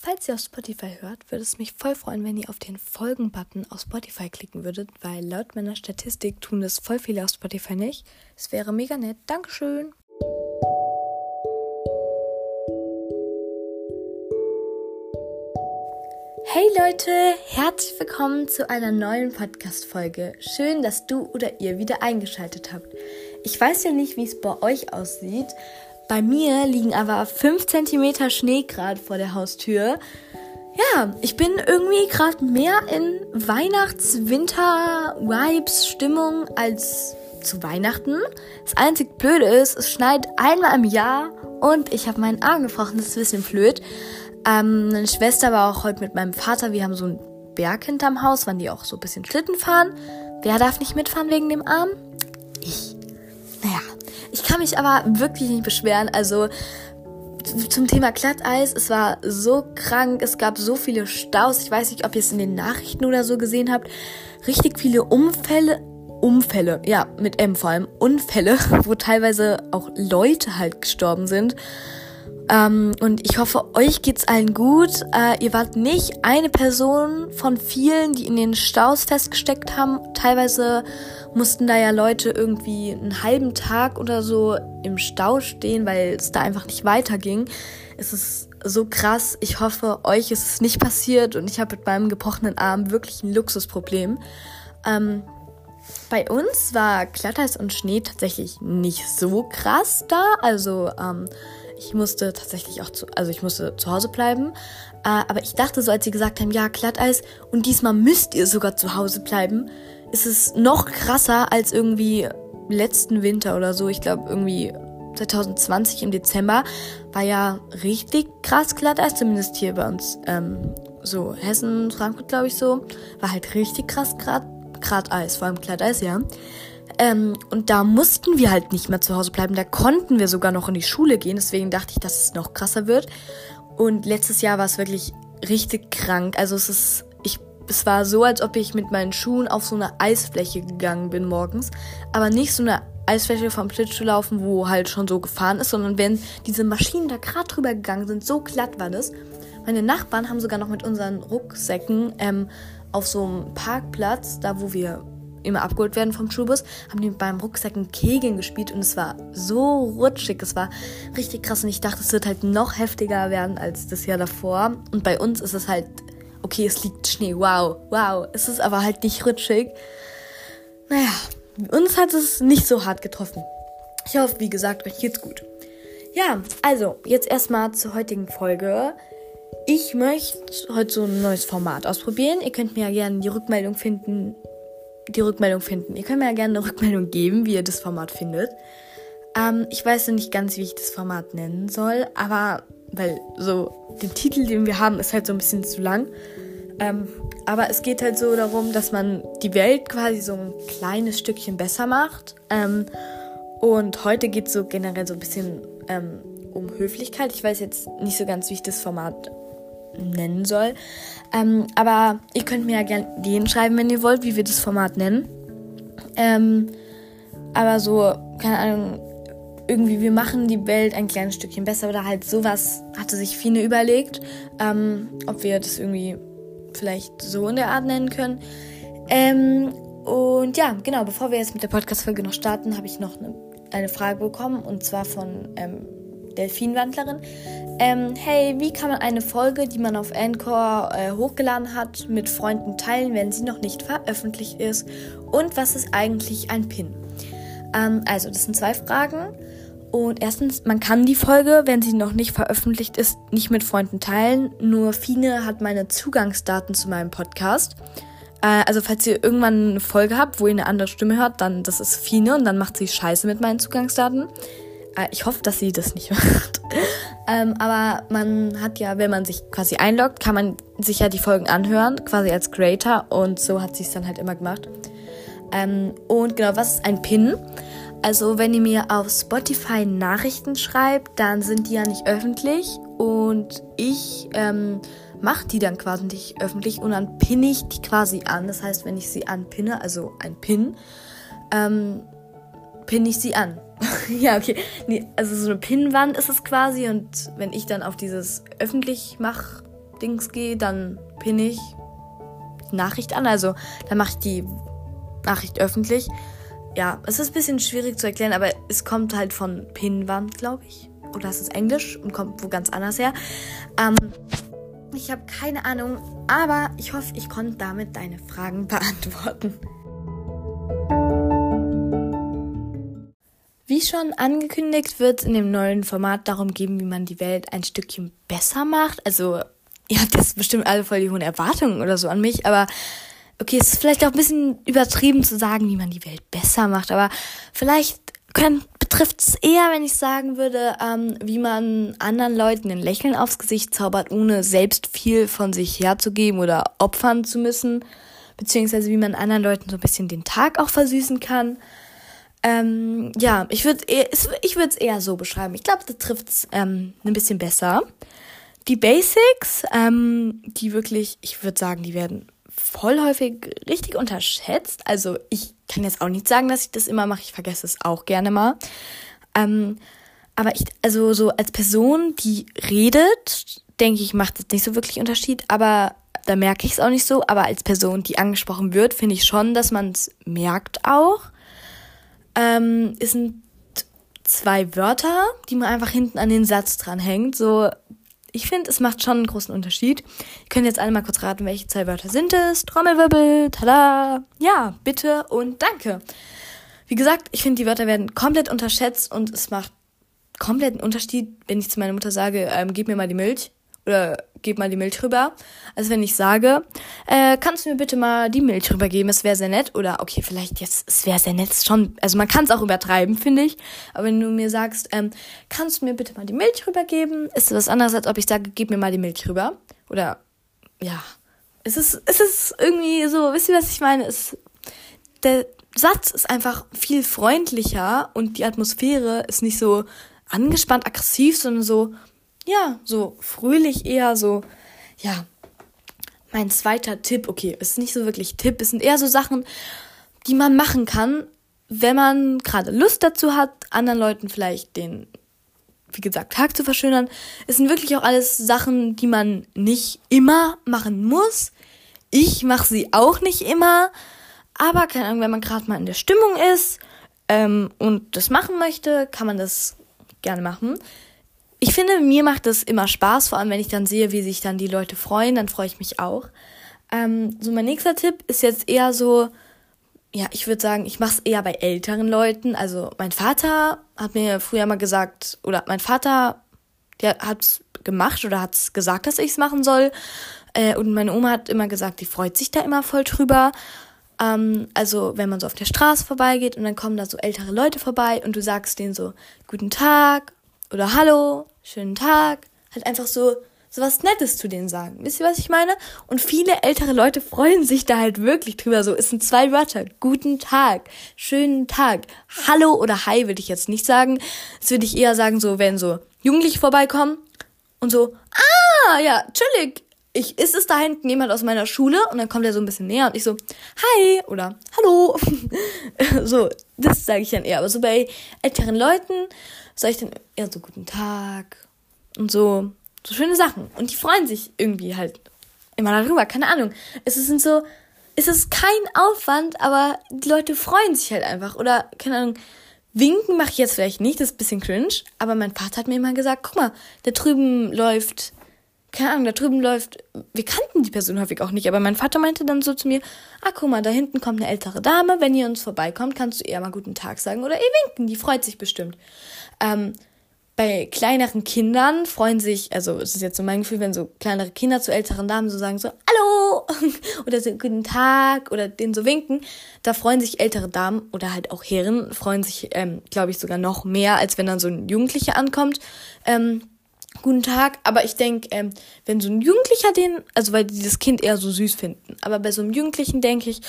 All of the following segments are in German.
falls ihr auf Spotify hört, würde es mich voll freuen, wenn ihr auf den Folgen-Button auf Spotify klicken würdet, weil laut meiner Statistik tun das voll viele auf Spotify nicht. Es wäre mega nett. Dankeschön. Hey Leute, herzlich willkommen zu einer neuen Podcast-Folge. Schön, dass du oder ihr wieder eingeschaltet habt. Ich weiß ja nicht, wie es bei euch aussieht. Bei mir liegen aber 5 cm Schnee gerade vor der Haustür. Ja, ich bin irgendwie gerade mehr in Weihnachts-Winter-Vibes-Stimmung als zu Weihnachten. Das einzig Blöde ist, es schneit einmal im Jahr und ich habe meinen Arm gebrochen. Das ist ein bisschen blöd. Ähm, meine Schwester war auch heute mit meinem Vater. Wir haben so einen Berg hinterm Haus, wann die auch so ein bisschen Schlitten fahren. Wer darf nicht mitfahren wegen dem Arm? Ich. Naja, kann mich aber wirklich nicht beschweren. Also zum Thema Glatteis, es war so krank, es gab so viele Staus. Ich weiß nicht, ob ihr es in den Nachrichten oder so gesehen habt. Richtig viele Unfälle, Unfälle, ja, mit M vor allem, Unfälle, wo teilweise auch Leute halt gestorben sind. Ähm, und ich hoffe, euch geht's allen gut. Äh, ihr wart nicht eine Person von vielen, die in den Staus festgesteckt haben. Teilweise mussten da ja Leute irgendwie einen halben Tag oder so im Stau stehen, weil es da einfach nicht weiterging. Es ist so krass. Ich hoffe, euch ist es nicht passiert und ich habe mit meinem gebrochenen Arm wirklich ein Luxusproblem. Ähm, bei uns war Glatteis und Schnee tatsächlich nicht so krass da. Also ähm, ich musste tatsächlich auch zu, also ich musste zu Hause bleiben. Äh, aber ich dachte so, als sie gesagt haben, ja, Glatteis und diesmal müsst ihr sogar zu Hause bleiben, ist es noch krasser als irgendwie letzten Winter oder so. Ich glaube irgendwie 2020 im Dezember war ja richtig krass Glatteis, zumindest hier bei uns. Ähm, so Hessen, Frankfurt glaube ich so, war halt richtig krass grad, grad Eis, vor allem Glatteis, ja. Ähm, und da mussten wir halt nicht mehr zu Hause bleiben. Da konnten wir sogar noch in die Schule gehen. Deswegen dachte ich, dass es noch krasser wird. Und letztes Jahr war es wirklich richtig krank. Also es ist, ich, es war so, als ob ich mit meinen Schuhen auf so eine Eisfläche gegangen bin morgens. Aber nicht so eine Eisfläche vom laufen, wo halt schon so gefahren ist, sondern wenn diese Maschinen da gerade drüber gegangen sind, so glatt war das. Meine Nachbarn haben sogar noch mit unseren Rucksäcken ähm, auf so einem Parkplatz, da wo wir immer abgeholt werden vom Schulbus, haben die beim Rucksacken Kegeln gespielt und es war so rutschig. Es war richtig krass und ich dachte, es wird halt noch heftiger werden als das Jahr davor. Und bei uns ist es halt, okay, es liegt Schnee, wow, wow. Es ist aber halt nicht rutschig. Naja, uns hat es nicht so hart getroffen. Ich hoffe, wie gesagt, euch geht's gut. Ja, also, jetzt erstmal zur heutigen Folge. Ich möchte heute so ein neues Format ausprobieren. Ihr könnt mir ja gerne die Rückmeldung finden, die Rückmeldung finden. Ihr könnt mir ja gerne eine Rückmeldung geben, wie ihr das Format findet. Ähm, ich weiß noch nicht ganz, wie ich das Format nennen soll, aber weil so der Titel, den wir haben, ist halt so ein bisschen zu lang. Ähm, aber es geht halt so darum, dass man die Welt quasi so ein kleines Stückchen besser macht. Ähm, und heute geht es so generell so ein bisschen ähm, um Höflichkeit. Ich weiß jetzt nicht so ganz, wie ich das Format nennen soll. Ähm, aber ihr könnt mir ja gerne den schreiben, wenn ihr wollt, wie wir das Format nennen. Ähm, aber so, keine Ahnung, irgendwie, wir machen die Welt ein kleines Stückchen besser oder halt sowas hatte sich Fine überlegt, ähm, ob wir das irgendwie vielleicht so in der Art nennen können. Ähm, und ja, genau, bevor wir jetzt mit der Podcast-Folge noch starten, habe ich noch eine, eine, Frage bekommen und zwar von ähm, Delfinwandlerin. Ähm, hey, wie kann man eine Folge, die man auf Anchor äh, hochgeladen hat, mit Freunden teilen, wenn sie noch nicht veröffentlicht ist? Und was ist eigentlich ein Pin? Ähm, also, das sind zwei Fragen. Und erstens, man kann die Folge, wenn sie noch nicht veröffentlicht ist, nicht mit Freunden teilen. Nur Fine hat meine Zugangsdaten zu meinem Podcast. Äh, also falls ihr irgendwann eine Folge habt, wo ihr eine andere Stimme hört, dann das ist Fine und dann macht sie Scheiße mit meinen Zugangsdaten. Äh, ich hoffe, dass sie das nicht macht. ähm, aber man hat ja, wenn man sich quasi einloggt, kann man sich ja die Folgen anhören, quasi als Creator. Und so hat sie es dann halt immer gemacht. Ähm, und genau, was ist ein Pin? Also, wenn ihr mir auf Spotify Nachrichten schreibt, dann sind die ja nicht öffentlich. Und ich ähm, mache die dann quasi nicht öffentlich und dann pinne ich die quasi an. Das heißt, wenn ich sie anpinne, also ein Pin, ähm, pinne ich sie an. ja, okay. Nee, also so eine Pinnwand ist es quasi und wenn ich dann auf dieses öffentlich mach Dings gehe, dann pinne ich die Nachricht an. Also dann mache ich die Nachricht öffentlich. Ja, es ist ein bisschen schwierig zu erklären, aber es kommt halt von Pinnwand, glaube ich. Oder es ist Englisch und kommt wo ganz anders her. Ähm, ich habe keine Ahnung, aber ich hoffe, ich konnte damit deine Fragen beantworten. Wie schon angekündigt, wird es in dem neuen Format darum gehen, wie man die Welt ein Stückchen besser macht. Also, ihr habt jetzt bestimmt alle voll die hohen Erwartungen oder so an mich, aber okay, es ist vielleicht auch ein bisschen übertrieben zu sagen, wie man die Welt besser macht, aber vielleicht betrifft es eher, wenn ich sagen würde, ähm, wie man anderen Leuten ein Lächeln aufs Gesicht zaubert, ohne selbst viel von sich herzugeben oder opfern zu müssen, beziehungsweise wie man anderen Leuten so ein bisschen den Tag auch versüßen kann. Ähm, ja, ich würde ich würde es eher so beschreiben. Ich glaube, das trifft es ähm, ein bisschen besser. Die Basics, ähm, die wirklich, ich würde sagen, die werden voll häufig richtig unterschätzt. Also ich kann jetzt auch nicht sagen, dass ich das immer mache. Ich vergesse es auch gerne mal. Ähm, aber ich, also so als Person, die redet, denke ich, macht es nicht so wirklich Unterschied. Aber da merke ich es auch nicht so. Aber als Person, die angesprochen wird, finde ich schon, dass man es merkt auch ähm, es sind zwei Wörter, die man einfach hinten an den Satz dranhängt. So, ich finde, es macht schon einen großen Unterschied. Ihr könnt jetzt alle mal kurz raten, welche zwei Wörter sind es. Trommelwirbel, tada. Ja, bitte und danke. Wie gesagt, ich finde, die Wörter werden komplett unterschätzt und es macht komplett einen Unterschied, wenn ich zu meiner Mutter sage, ähm, gib mir mal die Milch oder gib mal die Milch rüber. Also wenn ich sage, äh, kannst du mir bitte mal die Milch rübergeben, es wäre sehr nett. Oder okay, vielleicht jetzt, es wäre sehr nett, schon, also man kann es auch übertreiben, finde ich. Aber wenn du mir sagst, ähm, kannst du mir bitte mal die Milch rübergeben, ist das was anderes, als ob ich sage, gib mir mal die Milch rüber. Oder ja, es ist, es ist irgendwie so, wisst ihr, was ich meine? Es, der Satz ist einfach viel freundlicher und die Atmosphäre ist nicht so angespannt, aggressiv, sondern so, ja, so fröhlich eher so, ja. Mein zweiter Tipp, okay, ist nicht so wirklich Tipp, es sind eher so Sachen, die man machen kann, wenn man gerade Lust dazu hat, anderen Leuten vielleicht den, wie gesagt, Tag zu verschönern. Es sind wirklich auch alles Sachen, die man nicht immer machen muss. Ich mache sie auch nicht immer, aber keine Ahnung, wenn man gerade mal in der Stimmung ist ähm, und das machen möchte, kann man das gerne machen ich finde, mir macht es immer Spaß, vor allem wenn ich dann sehe, wie sich dann die Leute freuen, dann freue ich mich auch. Ähm, so mein nächster Tipp ist jetzt eher so, ja, ich würde sagen, ich mache es eher bei älteren Leuten. Also mein Vater hat mir früher mal gesagt, oder mein Vater, der hat's gemacht oder hat's gesagt, dass ich's machen soll. Äh, und meine Oma hat immer gesagt, die freut sich da immer voll drüber. Ähm, also wenn man so auf der Straße vorbeigeht und dann kommen da so ältere Leute vorbei und du sagst denen so, guten Tag oder Hallo, schönen Tag, halt einfach so, so was Nettes zu denen sagen. Wisst ihr, was ich meine? Und viele ältere Leute freuen sich da halt wirklich drüber. So, es sind zwei Wörter. Guten Tag, schönen Tag. Hallo oder Hi würde ich jetzt nicht sagen. Das würde ich eher sagen, so, wenn so Jugendliche vorbeikommen und so, ah, ja, chillig. Ich, ist es da hinten jemand aus meiner Schule? Und dann kommt er so ein bisschen näher und ich so, hi oder hallo. so, das sage ich dann eher. Aber so bei älteren Leuten sage ich dann eher so guten Tag und so, so schöne Sachen. Und die freuen sich irgendwie halt immer darüber, keine Ahnung. Es sind so, es ist kein Aufwand, aber die Leute freuen sich halt einfach. Oder, keine Ahnung, winken mache ich jetzt vielleicht nicht, das ist ein bisschen cringe, aber mein Vater hat mir immer gesagt, guck mal, da drüben läuft keine Ahnung, da drüben läuft, wir kannten die Person häufig auch nicht, aber mein Vater meinte dann so zu mir, ah, guck mal, da hinten kommt eine ältere Dame, wenn ihr uns vorbeikommt, kannst du eher mal guten Tag sagen oder eh winken, die freut sich bestimmt. Ähm, bei kleineren Kindern freuen sich, also es ist jetzt so mein Gefühl, wenn so kleinere Kinder zu älteren Damen so sagen so, hallo, oder so guten Tag, oder denen so winken, da freuen sich ältere Damen oder halt auch Herren, freuen sich, ähm, glaube ich, sogar noch mehr, als wenn dann so ein Jugendlicher ankommt. Ähm, guten Tag. Aber ich denke, ähm, wenn so ein Jugendlicher den, also weil die das Kind eher so süß finden, aber bei so einem Jugendlichen denke ich,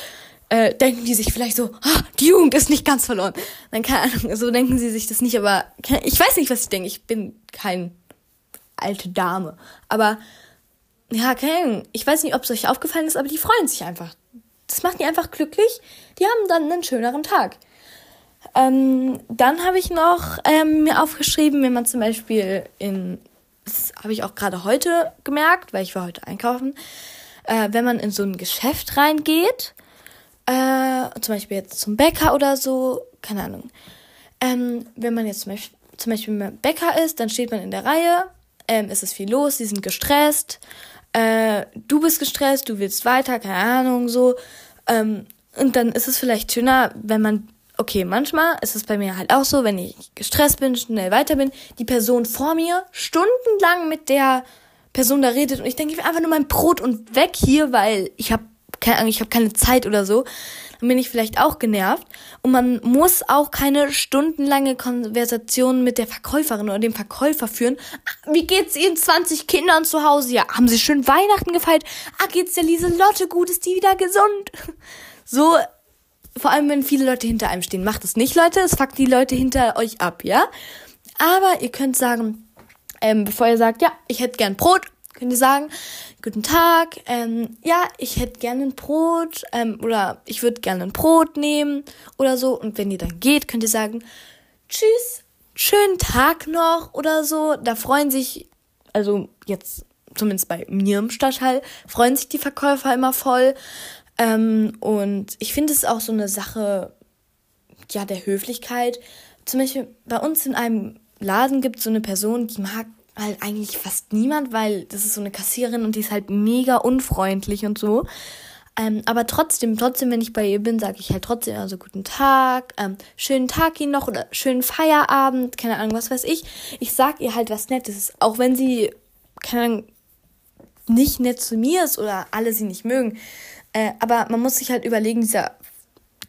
äh, denken die sich vielleicht so, ah, die Jugend ist nicht ganz verloren. Dann keine Ahnung, so denken sie sich das nicht, aber ich weiß nicht, was ich denke. Ich bin kein alte Dame. Aber ja, keine Ahnung. Ich weiß nicht, ob es euch aufgefallen ist, aber die freuen sich einfach. Das macht die einfach glücklich. Die haben dann einen schöneren Tag. Ähm, dann habe ich noch ähm, mir aufgeschrieben, wenn man zum Beispiel in das habe ich auch gerade heute gemerkt, weil ich war heute einkaufen, äh, wenn man in so ein Geschäft reingeht, äh, zum Beispiel jetzt zum Bäcker oder so, keine Ahnung. Ähm, wenn man jetzt zum Beispiel, zum Beispiel Bäcker ist, dann steht man in der Reihe, ähm, es ist viel los, die sind gestresst, äh, du bist gestresst, du willst weiter, keine Ahnung, so. Ähm, und dann ist es vielleicht schöner, wenn man okay, manchmal ist es bei mir halt auch so, wenn ich gestresst bin, schnell weiter bin, die Person vor mir stundenlang mit der Person da redet und ich denke, ich will einfach nur mein Brot und weg hier, weil ich habe keine ich habe keine Zeit oder so. Dann bin ich vielleicht auch genervt und man muss auch keine stundenlange Konversation mit der Verkäuferin oder dem Verkäufer führen. Ah, wie geht's Ihren 20 Kindern zu Hause? Ja, haben Sie schön Weihnachten gefeiert? Ah, geht's der Lieselotte gut? Ist die wieder gesund? So vor allem wenn viele Leute hinter einem stehen. Macht es nicht, Leute. Es fuckt die Leute hinter euch ab, ja? Aber ihr könnt sagen, ähm, bevor ihr sagt, ja, ich hätte gern Brot, könnt ihr sagen, guten Tag, ähm, ja, ich hätte gerne ein Brot ähm, oder ich würde gerne ein Brot nehmen oder so. Und wenn ihr dann geht, könnt ihr sagen, tschüss, schönen Tag noch oder so. Da freuen sich, also jetzt zumindest bei mir im Stadtteil, freuen sich die Verkäufer immer voll. Ähm, und ich finde es auch so eine Sache, ja, der Höflichkeit. Zum Beispiel bei uns in einem Laden gibt es so eine Person, die mag halt eigentlich fast niemand, weil das ist so eine Kassiererin und die ist halt mega unfreundlich und so. Ähm, aber trotzdem, trotzdem, wenn ich bei ihr bin, sage ich halt trotzdem also guten Tag, ähm, schönen Tag Ihnen noch oder schönen Feierabend, keine Ahnung, was weiß ich. Ich sag ihr halt was Nettes, auch wenn sie, keine Ahnung, nicht nett zu mir ist oder alle sie nicht mögen. Äh, aber man muss sich halt überlegen, dieser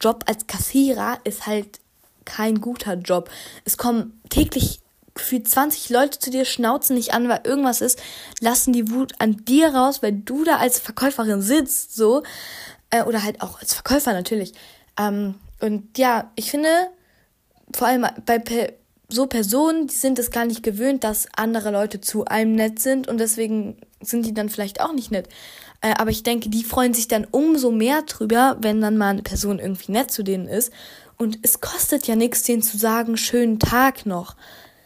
Job als Kassierer ist halt kein guter Job. Es kommen täglich gefühlt 20 Leute zu dir, schnauzen nicht an, weil irgendwas ist, lassen die Wut an dir raus, weil du da als Verkäuferin sitzt, so. Äh, oder halt auch als Verkäufer natürlich. Ähm, und ja, ich finde, vor allem bei Pe so Personen, die sind es gar nicht gewöhnt, dass andere Leute zu einem nett sind und deswegen sind die dann vielleicht auch nicht nett. Äh, aber ich denke, die freuen sich dann umso mehr drüber, wenn dann mal eine Person irgendwie nett zu denen ist. Und es kostet ja nichts, denen zu sagen, schönen Tag noch.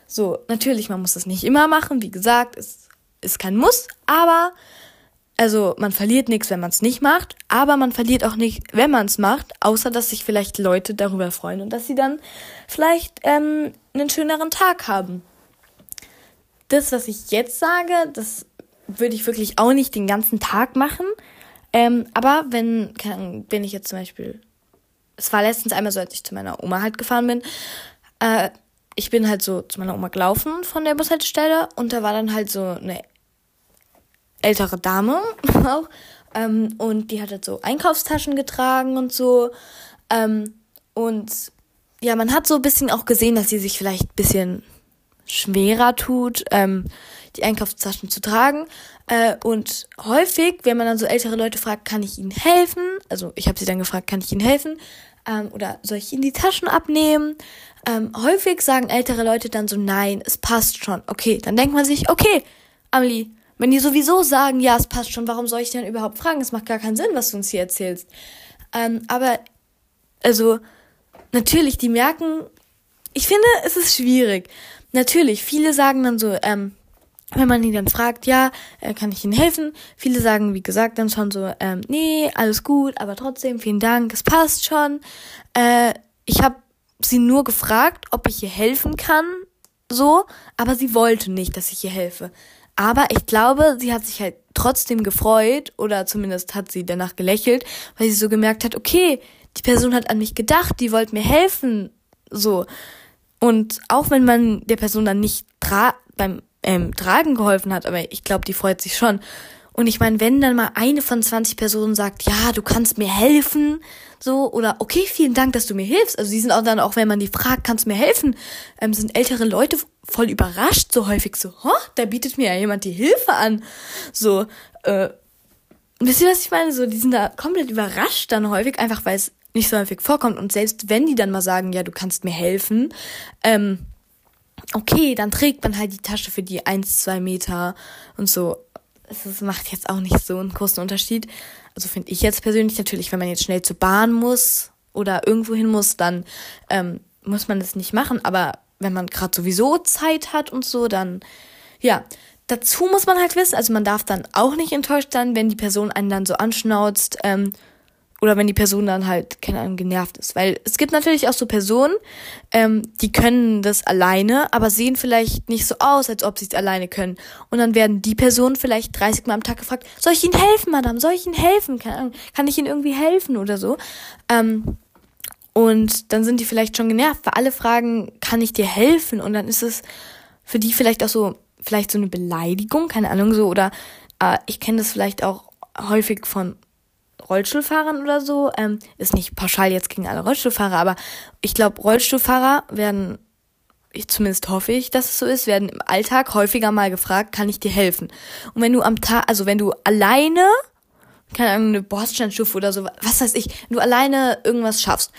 So, natürlich, man muss das nicht immer machen. Wie gesagt, es ist kein Muss, aber also man verliert nichts, wenn man es nicht macht, aber man verliert auch nicht, wenn man es macht, außer dass sich vielleicht Leute darüber freuen und dass sie dann vielleicht ähm, einen schöneren Tag haben. Das, was ich jetzt sage, das würde ich wirklich auch nicht den ganzen Tag machen. Ähm, aber wenn, wenn ich jetzt zum Beispiel, es war letztens einmal so, als ich zu meiner Oma halt gefahren bin, äh, ich bin halt so zu meiner Oma gelaufen von der Bushaltestelle und da war dann halt so eine ältere Dame auch ähm, und die hat halt so Einkaufstaschen getragen und so ähm, und ja, man hat so ein bisschen auch gesehen, dass sie sich vielleicht ein bisschen schwerer tut, ähm, die Einkaufstaschen zu tragen. Äh, und häufig, wenn man dann so ältere Leute fragt, kann ich ihnen helfen? Also ich habe sie dann gefragt, kann ich ihnen helfen? Ähm, oder soll ich ihnen die Taschen abnehmen? Ähm, häufig sagen ältere Leute dann so, nein, es passt schon. Okay, dann denkt man sich, okay, Amelie, wenn die sowieso sagen, ja, es passt schon, warum soll ich denn überhaupt fragen? Es macht gar keinen Sinn, was du uns hier erzählst. Ähm, aber, also, natürlich, die merken, ich finde, es ist schwierig. Natürlich, viele sagen dann so, ähm, wenn man ihn dann fragt, ja, äh, kann ich Ihnen helfen? Viele sagen, wie gesagt, dann schon so, ähm, nee, alles gut, aber trotzdem, vielen Dank, es passt schon. Äh, ich habe sie nur gefragt, ob ich ihr helfen kann, so, aber sie wollte nicht, dass ich ihr helfe. Aber ich glaube, sie hat sich halt trotzdem gefreut oder zumindest hat sie danach gelächelt, weil sie so gemerkt hat, okay, die Person hat an mich gedacht, die wollte mir helfen, so. Und auch wenn man der Person dann nicht beim ähm, Tragen geholfen hat, aber ich glaube, die freut sich schon. Und ich meine, wenn dann mal eine von 20 Personen sagt, ja, du kannst mir helfen, so, oder okay, vielen Dank, dass du mir hilfst. Also die sind auch dann, auch wenn man die fragt, kannst du mir helfen, ähm, sind ältere Leute voll überrascht, so häufig so, oh, da bietet mir ja jemand die Hilfe an. So, äh, wisst ihr, was ich meine? So, die sind da komplett überrascht dann häufig, einfach weil es nicht so häufig vorkommt. Und selbst wenn die dann mal sagen, ja, du kannst mir helfen, ähm, okay, dann trägt man halt die Tasche für die eins, zwei Meter und so. Es macht jetzt auch nicht so einen großen Unterschied. Also finde ich jetzt persönlich natürlich, wenn man jetzt schnell zur Bahn muss oder irgendwo hin muss, dann ähm, muss man das nicht machen. Aber wenn man gerade sowieso Zeit hat und so, dann ja, dazu muss man halt wissen, also man darf dann auch nicht enttäuscht sein, wenn die Person einen dann so anschnauzt, ähm, oder wenn die Person dann halt, keine Ahnung, genervt ist. Weil es gibt natürlich auch so Personen, ähm, die können das alleine, aber sehen vielleicht nicht so aus, als ob sie es alleine können. Und dann werden die Personen vielleicht 30 Mal am Tag gefragt, soll ich Ihnen helfen, Madame? Soll ich Ihnen helfen? Keine Ahnung, kann ich Ihnen irgendwie helfen oder so? Ähm, und dann sind die vielleicht schon genervt, weil alle fragen, kann ich dir helfen? Und dann ist es für die vielleicht auch so, vielleicht so eine Beleidigung, keine Ahnung, so, oder äh, ich kenne das vielleicht auch häufig von Rollstuhlfahrern oder so. Ähm, ist nicht pauschal jetzt gegen alle Rollstuhlfahrer, aber ich glaube, Rollstuhlfahrer werden, ich zumindest hoffe ich, dass es so ist, werden im Alltag häufiger mal gefragt, kann ich dir helfen? Und wenn du am Tag, also wenn du alleine, keine Ahnung, eine Bordsteinstufe oder so, was weiß ich, wenn du alleine irgendwas schaffst,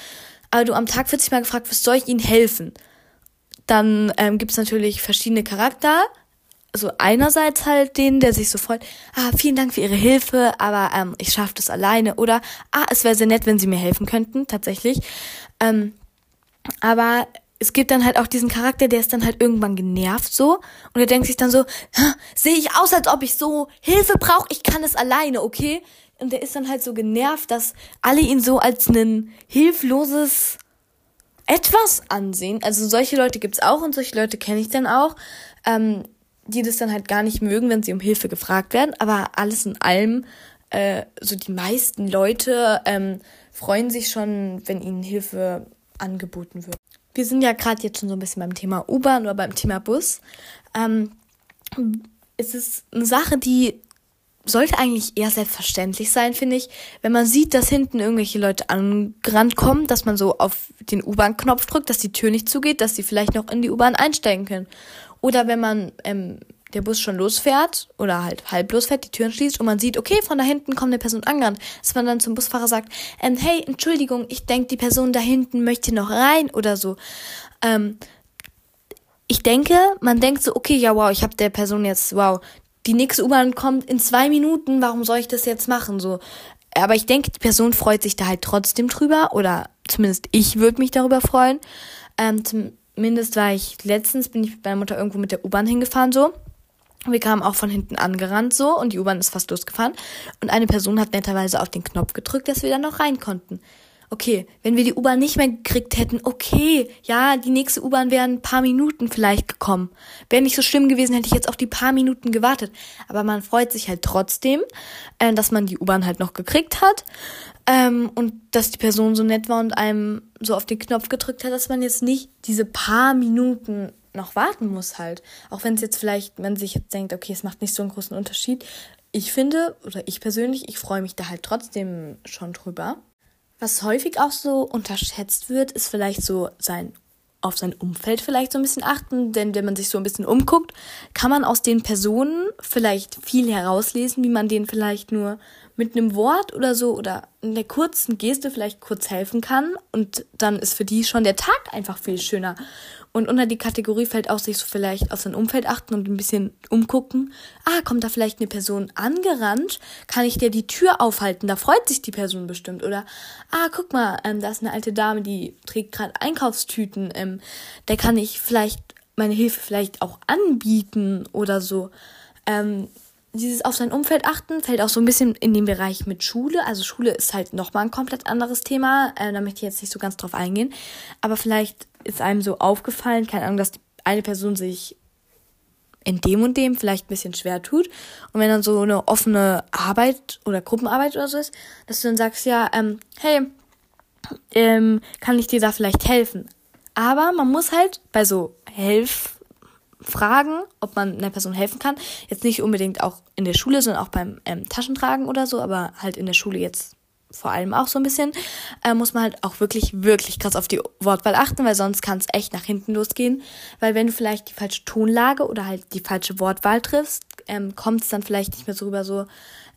aber du am Tag 40 Mal gefragt wirst, soll ich ihnen helfen? Dann ähm, gibt es natürlich verschiedene Charakter, so einerseits halt den, der sich so freut, ah, vielen Dank für Ihre Hilfe, aber ähm, ich schaffe das alleine. Oder, ah, es wäre sehr nett, wenn Sie mir helfen könnten, tatsächlich. Ähm, aber es gibt dann halt auch diesen Charakter, der ist dann halt irgendwann genervt so und er denkt sich dann so, sehe ich aus, als ob ich so Hilfe brauche, ich kann es alleine, okay? Und der ist dann halt so genervt, dass alle ihn so als ein hilfloses etwas ansehen. Also solche Leute gibt's auch und solche Leute kenne ich dann auch. Ähm, die das dann halt gar nicht mögen, wenn sie um Hilfe gefragt werden. Aber alles in allem, äh, so die meisten Leute ähm, freuen sich schon, wenn ihnen Hilfe angeboten wird. Wir sind ja gerade jetzt schon so ein bisschen beim Thema U-Bahn oder beim Thema Bus. Ähm, es ist eine Sache, die sollte eigentlich eher selbstverständlich sein, finde ich. Wenn man sieht, dass hinten irgendwelche Leute angerannt kommen, dass man so auf den U-Bahn-Knopf drückt, dass die Tür nicht zugeht, dass sie vielleicht noch in die U-Bahn einsteigen können. Oder wenn man ähm, der Bus schon losfährt oder halt halb losfährt, die Türen schließt und man sieht, okay, von da hinten kommt eine Person angerannt, dass man dann zum Busfahrer sagt, ähm, hey, Entschuldigung, ich denke, die Person da hinten möchte noch rein oder so. Ähm, ich denke, man denkt so, okay, ja, wow, ich habe der Person jetzt, wow, die nächste U-Bahn kommt in zwei Minuten, warum soll ich das jetzt machen? So. Aber ich denke, die Person freut sich da halt trotzdem drüber oder zumindest ich würde mich darüber freuen. Ähm, zum, zumindest war ich letztens, bin ich mit meiner Mutter irgendwo mit der U-Bahn hingefahren so. Wir kamen auch von hinten angerannt so und die U-Bahn ist fast losgefahren. Und eine Person hat netterweise auf den Knopf gedrückt, dass wir dann noch rein konnten. Okay, wenn wir die U-Bahn nicht mehr gekriegt hätten, okay, ja, die nächste U-Bahn wäre ein paar Minuten vielleicht gekommen. Wäre nicht so schlimm gewesen, hätte ich jetzt auch die paar Minuten gewartet. Aber man freut sich halt trotzdem, äh, dass man die U-Bahn halt noch gekriegt hat. Ähm, und dass die Person so nett war und einem so auf den Knopf gedrückt hat, dass man jetzt nicht diese paar Minuten noch warten muss halt. Auch wenn es jetzt vielleicht, man sich jetzt denkt, okay, es macht nicht so einen großen Unterschied. Ich finde, oder ich persönlich, ich freue mich da halt trotzdem schon drüber. Was häufig auch so unterschätzt wird, ist vielleicht so sein auf sein Umfeld vielleicht so ein bisschen achten, denn wenn man sich so ein bisschen umguckt, kann man aus den Personen vielleicht viel herauslesen, wie man denen vielleicht nur mit einem Wort oder so oder in der kurzen Geste vielleicht kurz helfen kann und dann ist für die schon der Tag einfach viel schöner. Und unter die Kategorie fällt auch sich so vielleicht auf sein Umfeld achten und ein bisschen umgucken. Ah, kommt da vielleicht eine Person angerannt? Kann ich dir die Tür aufhalten? Da freut sich die Person bestimmt. Oder, ah, guck mal, ähm, da ist eine alte Dame, die trägt gerade Einkaufstüten. Ähm, der kann ich vielleicht meine Hilfe vielleicht auch anbieten oder so. Ähm, dieses auf sein Umfeld achten fällt auch so ein bisschen in den Bereich mit Schule. Also Schule ist halt nochmal ein komplett anderes Thema. Äh, da möchte ich jetzt nicht so ganz drauf eingehen. Aber vielleicht ist einem so aufgefallen, keine Ahnung, dass eine Person sich in dem und dem vielleicht ein bisschen schwer tut. Und wenn dann so eine offene Arbeit oder Gruppenarbeit oder so ist, dass du dann sagst, ja, ähm, hey, ähm, kann ich dir da vielleicht helfen? Aber man muss halt bei so Helffragen, ob man einer Person helfen kann, jetzt nicht unbedingt auch in der Schule, sondern auch beim ähm, Taschentragen oder so, aber halt in der Schule jetzt vor allem auch so ein bisschen, äh, muss man halt auch wirklich, wirklich krass auf die Wortwahl achten, weil sonst kann es echt nach hinten losgehen. Weil wenn du vielleicht die falsche Tonlage oder halt die falsche Wortwahl triffst, ähm, kommt es dann vielleicht nicht mehr so rüber so,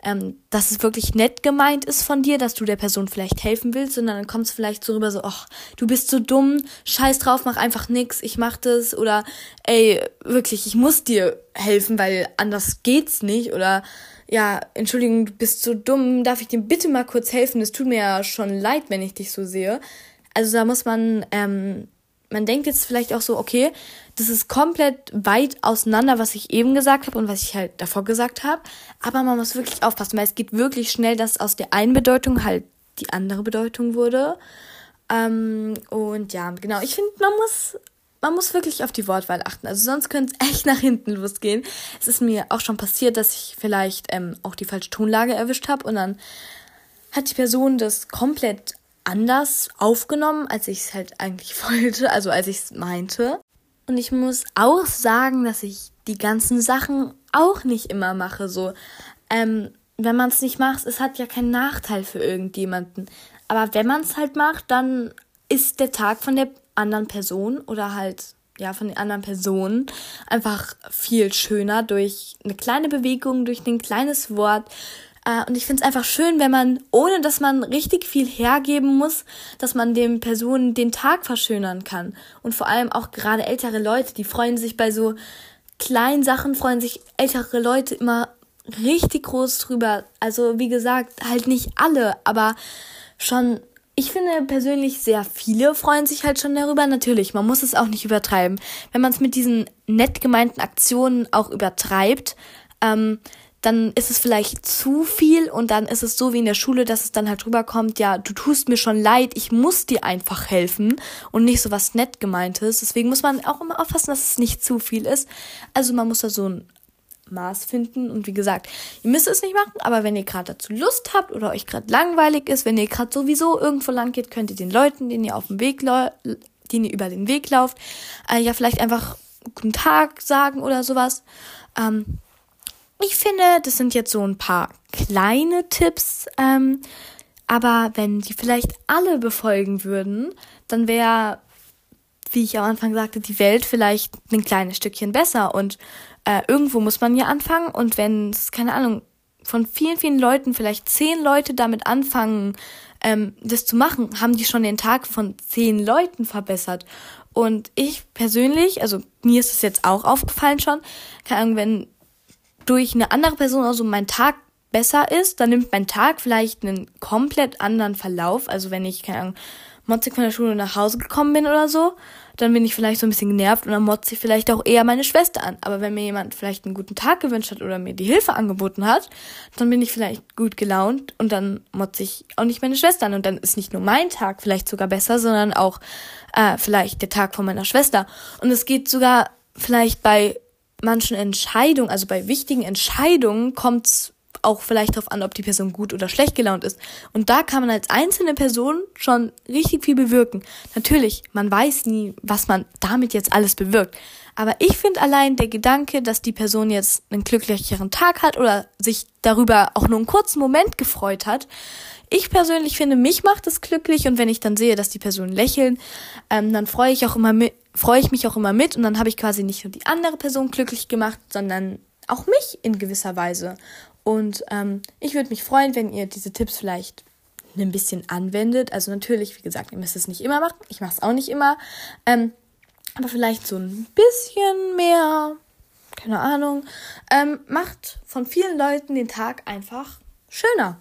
ähm, dass es wirklich nett gemeint ist von dir, dass du der Person vielleicht helfen willst, sondern dann kommt es vielleicht so rüber so, ach, du bist so dumm, scheiß drauf, mach einfach nix, ich mach das oder ey, wirklich, ich muss dir helfen, weil anders geht's nicht oder ja, Entschuldigung, du bist so dumm, darf ich dir bitte mal kurz helfen? Es tut mir ja schon leid, wenn ich dich so sehe. Also da muss man ähm, man denkt jetzt vielleicht auch so, okay, das ist komplett weit auseinander, was ich eben gesagt habe und was ich halt davor gesagt habe. Aber man muss wirklich aufpassen, weil es geht wirklich schnell, dass aus der einen Bedeutung halt die andere Bedeutung wurde. Ähm, und ja, genau, ich finde, man muss, man muss wirklich auf die Wortwahl achten. Also sonst könnte es echt nach hinten losgehen. Es ist mir auch schon passiert, dass ich vielleicht ähm, auch die falsche Tonlage erwischt habe und dann hat die Person das komplett anders aufgenommen, als ich es halt eigentlich wollte, also als ich es meinte. Und ich muss auch sagen, dass ich die ganzen Sachen auch nicht immer mache. So, ähm, wenn man es nicht macht, es hat ja keinen Nachteil für irgendjemanden. Aber wenn man es halt macht, dann ist der Tag von der anderen Person oder halt ja von den anderen Personen einfach viel schöner durch eine kleine Bewegung, durch ein kleines Wort, und ich finde es einfach schön, wenn man, ohne dass man richtig viel hergeben muss, dass man den Personen den Tag verschönern kann. Und vor allem auch gerade ältere Leute, die freuen sich bei so kleinen Sachen, freuen sich ältere Leute immer richtig groß drüber. Also wie gesagt, halt nicht alle, aber schon ich finde persönlich sehr viele freuen sich halt schon darüber. Natürlich, man muss es auch nicht übertreiben. Wenn man es mit diesen nett gemeinten Aktionen auch übertreibt, ähm, dann ist es vielleicht zu viel und dann ist es so wie in der Schule, dass es dann halt rüberkommt, ja, du tust mir schon leid, ich muss dir einfach helfen und nicht so was nett gemeintes. Deswegen muss man auch immer aufpassen, dass es nicht zu viel ist. Also man muss da so ein Maß finden und wie gesagt, ihr müsst es nicht machen, aber wenn ihr gerade dazu Lust habt oder euch gerade langweilig ist, wenn ihr gerade sowieso irgendwo lang geht, könnt ihr den Leuten, denen ihr auf dem Weg den ihr über den Weg lauft, äh, ja vielleicht einfach guten Tag sagen oder sowas. Ähm, ich finde, das sind jetzt so ein paar kleine Tipps, ähm, aber wenn die vielleicht alle befolgen würden, dann wäre, wie ich am Anfang sagte, die Welt vielleicht ein kleines Stückchen besser. Und äh, irgendwo muss man ja anfangen. Und wenn es, keine Ahnung, von vielen, vielen Leuten, vielleicht zehn Leute damit anfangen, ähm, das zu machen, haben die schon den Tag von zehn Leuten verbessert. Und ich persönlich, also mir ist es jetzt auch aufgefallen schon, keine Ahnung, wenn durch eine andere Person also mein Tag besser ist, dann nimmt mein Tag vielleicht einen komplett anderen Verlauf. Also wenn ich, keine Ahnung, motzig von der Schule nach Hause gekommen bin oder so, dann bin ich vielleicht so ein bisschen genervt und dann motze ich vielleicht auch eher meine Schwester an. Aber wenn mir jemand vielleicht einen guten Tag gewünscht hat oder mir die Hilfe angeboten hat, dann bin ich vielleicht gut gelaunt und dann motze ich auch nicht meine Schwester an. Und dann ist nicht nur mein Tag vielleicht sogar besser, sondern auch äh, vielleicht der Tag von meiner Schwester. Und es geht sogar vielleicht bei manchen Entscheidungen, also bei wichtigen Entscheidungen, kommt es auch vielleicht darauf an, ob die Person gut oder schlecht gelaunt ist. Und da kann man als einzelne Person schon richtig viel bewirken. Natürlich, man weiß nie, was man damit jetzt alles bewirkt. Aber ich finde allein der Gedanke, dass die Person jetzt einen glücklicheren Tag hat oder sich darüber auch nur einen kurzen Moment gefreut hat, ich persönlich finde, mich macht es glücklich und wenn ich dann sehe, dass die Personen lächeln, ähm, dann freue ich auch immer mit, freue ich mich auch immer mit und dann habe ich quasi nicht nur die andere Person glücklich gemacht, sondern auch mich in gewisser Weise. Und ähm, ich würde mich freuen, wenn ihr diese Tipps vielleicht ein bisschen anwendet. Also natürlich, wie gesagt, ihr müsst es nicht immer machen. Ich mache es auch nicht immer. Ähm, aber vielleicht so ein bisschen mehr, keine Ahnung, ähm, macht von vielen Leuten den Tag einfach schöner.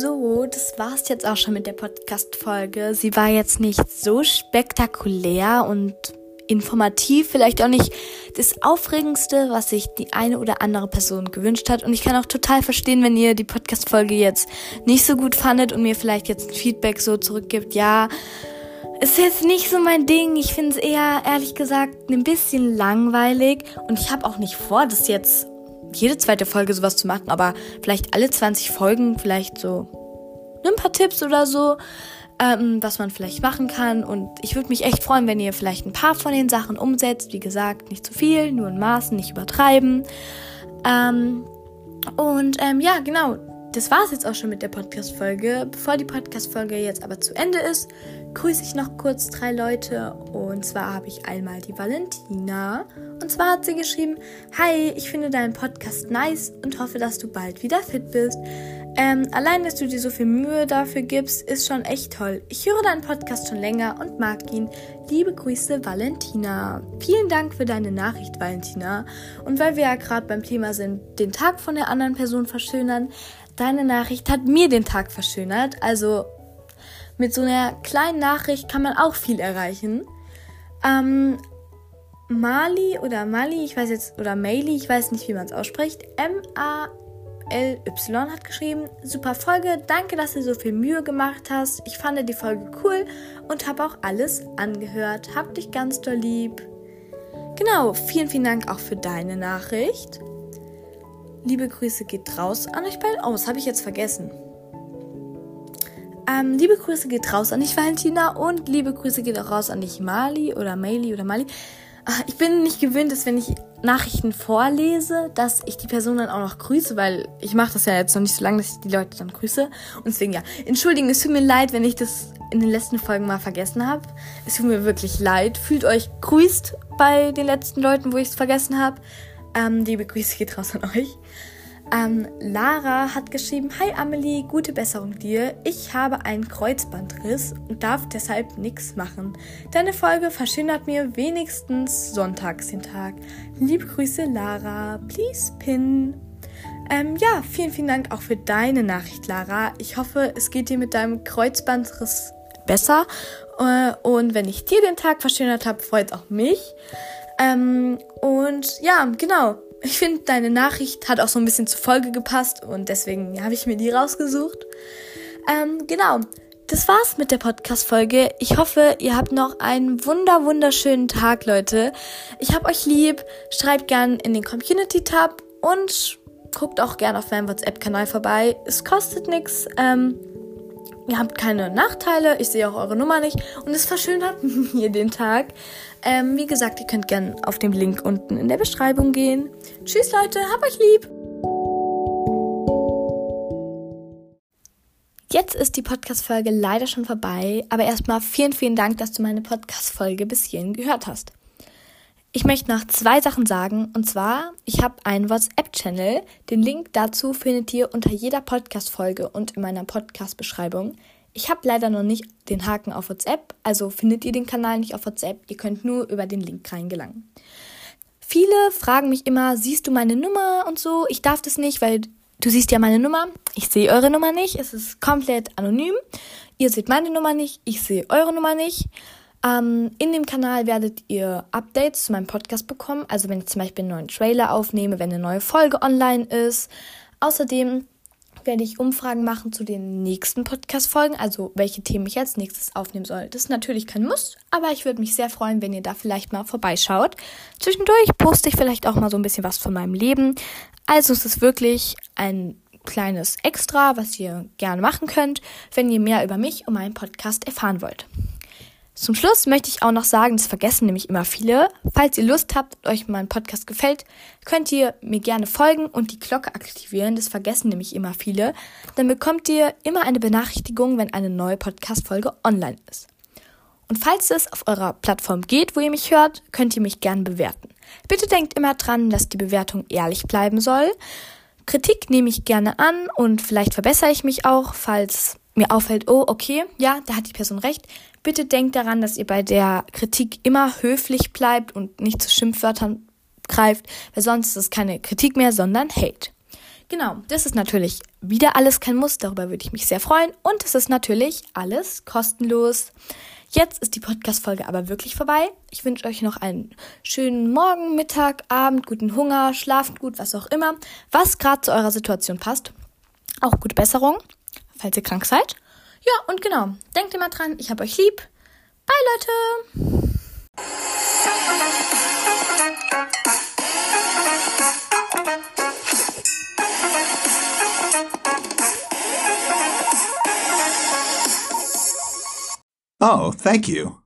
So, das war's jetzt auch schon mit der Podcast-Folge. Sie war jetzt nicht so spektakulär und informativ, vielleicht auch nicht das Aufregendste, was sich die eine oder andere Person gewünscht hat. Und ich kann auch total verstehen, wenn ihr die Podcast-Folge jetzt nicht so gut fandet und mir vielleicht jetzt ein Feedback so zurückgibt. Ja, ist jetzt nicht so mein Ding. Ich finde es eher, ehrlich gesagt, ein bisschen langweilig. Und ich habe auch nicht vor, das jetzt jede zweite Folge sowas zu machen, aber vielleicht alle 20 Folgen vielleicht so ein paar Tipps oder so, ähm, was man vielleicht machen kann. Und ich würde mich echt freuen, wenn ihr vielleicht ein paar von den Sachen umsetzt. Wie gesagt, nicht zu viel, nur in Maßen, nicht übertreiben. Ähm, und ähm, ja, genau. Das war es jetzt auch schon mit der Podcast-Folge. Bevor die Podcast-Folge jetzt aber zu Ende ist, grüße ich noch kurz drei Leute. Und zwar habe ich einmal die Valentina. Und zwar hat sie geschrieben, Hi, ich finde deinen Podcast nice und hoffe, dass du bald wieder fit bist. Ähm, allein, dass du dir so viel Mühe dafür gibst, ist schon echt toll. Ich höre deinen Podcast schon länger und mag ihn. Liebe Grüße, Valentina. Vielen Dank für deine Nachricht, Valentina. Und weil wir ja gerade beim Thema sind, den Tag von der anderen Person verschönern, deine Nachricht hat mir den Tag verschönert. Also mit so einer kleinen Nachricht kann man auch viel erreichen. Ähm, Mali oder Mali, ich weiß jetzt, oder Maili, ich weiß nicht, wie man es ausspricht. M-A-L-Y hat geschrieben. Super Folge, danke, dass du so viel Mühe gemacht hast. Ich fand die Folge cool und habe auch alles angehört. Hab dich ganz doll lieb. Genau, vielen, vielen Dank auch für deine Nachricht. Liebe Grüße geht raus an euch beide. Oh, das habe ich jetzt vergessen. Ähm, liebe Grüße geht raus an dich, Valentina. Und liebe Grüße geht auch raus an dich, Mali oder Maili oder Mali. Ah, ich bin nicht gewöhnt, dass wenn ich Nachrichten vorlese, dass ich die Person dann auch noch grüße, weil ich mache das ja jetzt noch nicht so lange, dass ich die Leute dann grüße. Und deswegen ja, entschuldigen, es tut mir leid, wenn ich das in den letzten Folgen mal vergessen habe. Es tut mir wirklich leid. Fühlt euch grüßt bei den letzten Leuten, wo ich es vergessen habe. Ähm, liebe Grüße geht raus an euch. Ähm, Lara hat geschrieben, Hi Amelie, gute Besserung dir. Ich habe einen Kreuzbandriss und darf deshalb nichts machen. Deine Folge verschönert mir wenigstens sonntags den Tag. Liebe Grüße Lara, please pin. Ähm, ja, vielen, vielen Dank auch für deine Nachricht, Lara. Ich hoffe, es geht dir mit deinem Kreuzbandriss besser. Äh, und wenn ich dir den Tag verschönert habe, freut auch mich. Ähm, und ja, genau ich finde, deine Nachricht hat auch so ein bisschen zur Folge gepasst und deswegen habe ich mir die rausgesucht. Ähm, genau. Das war's mit der Podcast-Folge. Ich hoffe, ihr habt noch einen wunder, wunderschönen Tag, Leute. Ich hab euch lieb. Schreibt gern in den Community-Tab und guckt auch gern auf meinem WhatsApp-Kanal vorbei. Es kostet nichts. Ähm, ihr habt keine Nachteile. Ich sehe auch eure Nummer nicht. Und es verschönert mir den Tag. Ähm, wie gesagt, ihr könnt gerne auf den Link unten in der Beschreibung gehen. Tschüss Leute, hab euch lieb! Jetzt ist die Podcast-Folge leider schon vorbei, aber erstmal vielen, vielen Dank, dass du meine Podcast-Folge bis hierhin gehört hast. Ich möchte noch zwei Sachen sagen, und zwar, ich habe einen WhatsApp-Channel. Den Link dazu findet ihr unter jeder Podcast-Folge und in meiner Podcast-Beschreibung. Ich habe leider noch nicht den Haken auf WhatsApp, also findet ihr den Kanal nicht auf WhatsApp. Ihr könnt nur über den Link reingelangen. Viele fragen mich immer, siehst du meine Nummer und so? Ich darf das nicht, weil du siehst ja meine Nummer. Ich sehe eure Nummer nicht. Es ist komplett anonym. Ihr seht meine Nummer nicht. Ich sehe eure Nummer nicht. Ähm, in dem Kanal werdet ihr Updates zu meinem Podcast bekommen. Also wenn ich zum Beispiel einen neuen Trailer aufnehme, wenn eine neue Folge online ist. Außerdem werde ich Umfragen machen zu den nächsten Podcast-Folgen, also welche Themen ich als nächstes aufnehmen soll. Das ist natürlich kein Muss, aber ich würde mich sehr freuen, wenn ihr da vielleicht mal vorbeischaut. Zwischendurch poste ich vielleicht auch mal so ein bisschen was von meinem Leben. Also es ist wirklich ein kleines Extra, was ihr gerne machen könnt, wenn ihr mehr über mich und meinen Podcast erfahren wollt. Zum Schluss möchte ich auch noch sagen, das vergessen nämlich immer viele. Falls ihr Lust habt und euch mein Podcast gefällt, könnt ihr mir gerne folgen und die Glocke aktivieren. Das vergessen nämlich immer viele. Dann bekommt ihr immer eine Benachrichtigung, wenn eine neue Podcast-Folge online ist. Und falls es auf eurer Plattform geht, wo ihr mich hört, könnt ihr mich gerne bewerten. Bitte denkt immer dran, dass die Bewertung ehrlich bleiben soll. Kritik nehme ich gerne an und vielleicht verbessere ich mich auch, falls mir auffällt, oh, okay, ja, da hat die Person recht. Bitte denkt daran, dass ihr bei der Kritik immer höflich bleibt und nicht zu Schimpfwörtern greift, weil sonst ist es keine Kritik mehr, sondern Hate. Genau, das ist natürlich wieder alles kein Muss, darüber würde ich mich sehr freuen und es ist natürlich alles kostenlos. Jetzt ist die Podcast-Folge aber wirklich vorbei. Ich wünsche euch noch einen schönen Morgen, Mittag, Abend, guten Hunger, schlaft gut, was auch immer, was gerade zu eurer Situation passt. Auch gute Besserung falls ihr krank seid. Ja, und genau, denkt immer dran, ich hab euch lieb. Bye, Leute! Oh, thank you.